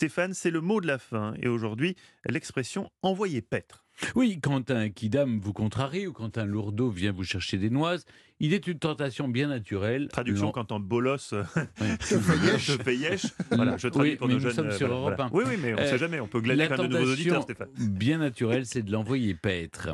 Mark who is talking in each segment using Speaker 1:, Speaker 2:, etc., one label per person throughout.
Speaker 1: Stéphane, c'est le mot de la fin et aujourd'hui l'expression envoyer paître.
Speaker 2: Oui, quand un kidam vous contrarie ou quand un lourdeau vient vous chercher des noises, il est une tentation bien naturelle.
Speaker 1: Traduction quand un bolos euh,
Speaker 2: Ouais.
Speaker 1: te fait yesh. Voilà, je traduis
Speaker 2: Oui,
Speaker 1: pour nos
Speaker 2: nous
Speaker 1: jeunes.
Speaker 2: sommes
Speaker 1: euh,
Speaker 2: sur
Speaker 1: voilà,
Speaker 2: Europe
Speaker 1: voilà.
Speaker 2: un.
Speaker 1: Oui, oui, mais on ne
Speaker 2: Euh,
Speaker 1: sait jamais. On peut glaner même de nouveaux auditeurs, Stéphane.
Speaker 2: bien naturelle, c'est de l'envoyer paître.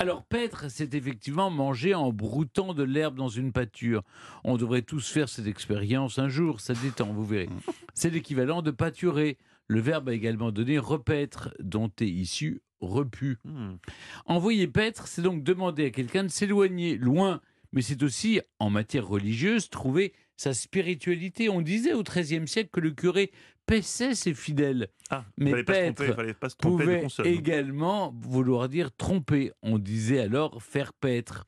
Speaker 2: Alors, paître, c'est effectivement manger en broutant de l'herbe dans une pâture. On devrait tous faire cette expérience un jour, ça détend, vous verrez. C'est l'équivalent de pâturer. Le verbe a également donné repaître, dont est issu repu.
Speaker 1: Hmm.
Speaker 2: Envoyer paître, c'est donc demander à quelqu'un de s'éloigner loin, mais c'est aussi, en matière religieuse, trouver sa spiritualité. On disait au XIIIe siècle que le curé paissait ses fidèles
Speaker 1: Ah,
Speaker 2: Mais
Speaker 1: se tromper,
Speaker 2: pouvait
Speaker 1: consonne.
Speaker 2: également vouloir dire tromper. On disait alors faire paître.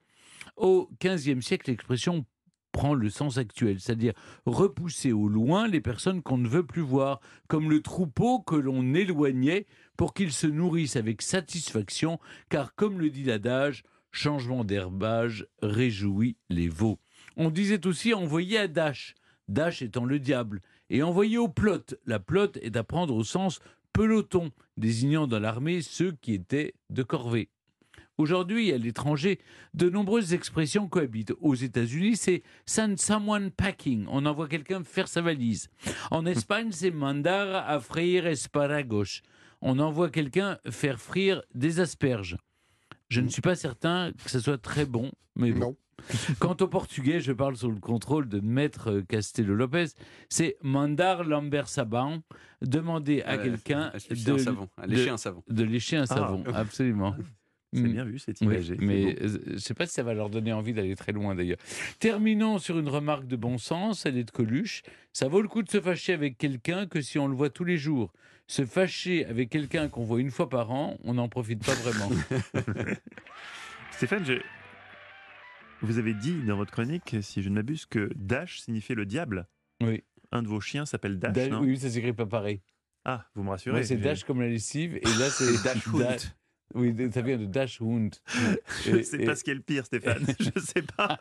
Speaker 2: Au XVe siècle, l'expression prend le sens actuel, c'est-à-dire repousser au loin les personnes qu'on ne veut plus voir, comme le troupeau que l'on éloignait pour qu'ils se nourrissent avec satisfaction, car comme le dit l'adage, changement d'herbage réjouit les veaux. On disait aussi envoyer à Dash, Dash étant le diable, et envoyer au plot. La plot est à prendre au sens peloton, désignant dans l'armée ceux qui étaient de corvée. Aujourd'hui, à l'étranger, de nombreuses expressions cohabitent. Aux États-Unis, c'est send someone packing. On envoie quelqu'un faire sa valise. En Espagne, c'est mandar a freír esparagos. On envoie quelqu'un faire frire des asperges. Je ne suis pas certain que ce soit très bon, mais bon.
Speaker 3: Non.
Speaker 2: Quant au portugais, je parle sous le contrôle de Maître Castelo Lopez, c'est mandar lamber saban, demander à
Speaker 4: Euh,
Speaker 2: quelqu'un de.
Speaker 4: À lécher un savon.
Speaker 2: de lécher un savon. Absolument.
Speaker 1: C'est
Speaker 2: Mm.
Speaker 1: bien vu, c'est imagé.
Speaker 2: mais je ne sais pas si ça va leur donner envie d'aller très loin d'ailleurs. Terminons sur une remarque de bon sens, elle est de Coluche. Ça vaut le coup de se fâcher avec quelqu'un que si on le voit tous les jours. Se fâcher avec quelqu'un qu'on voit une fois par an, on n'en profite pas vraiment.
Speaker 1: Stéphane, je- vous avez dit dans votre chronique, si je ne m'abuse, que Dash signifiait le diable.
Speaker 2: Oui.
Speaker 1: Un de vos chiens s'appelle Dash,
Speaker 2: Da-
Speaker 1: non?
Speaker 2: oui, ça s'écrit pas pareil.
Speaker 1: Ah, vous me rassurez.
Speaker 2: C'est Dash comme la lessive, et là, c'est
Speaker 4: Dash
Speaker 2: Da-
Speaker 4: Hund.
Speaker 2: Oui, ça vient de Dash Hund.
Speaker 1: Je ne sais
Speaker 2: et-
Speaker 1: pas ce qui est le pire, Stéphane. Je ne sais pas.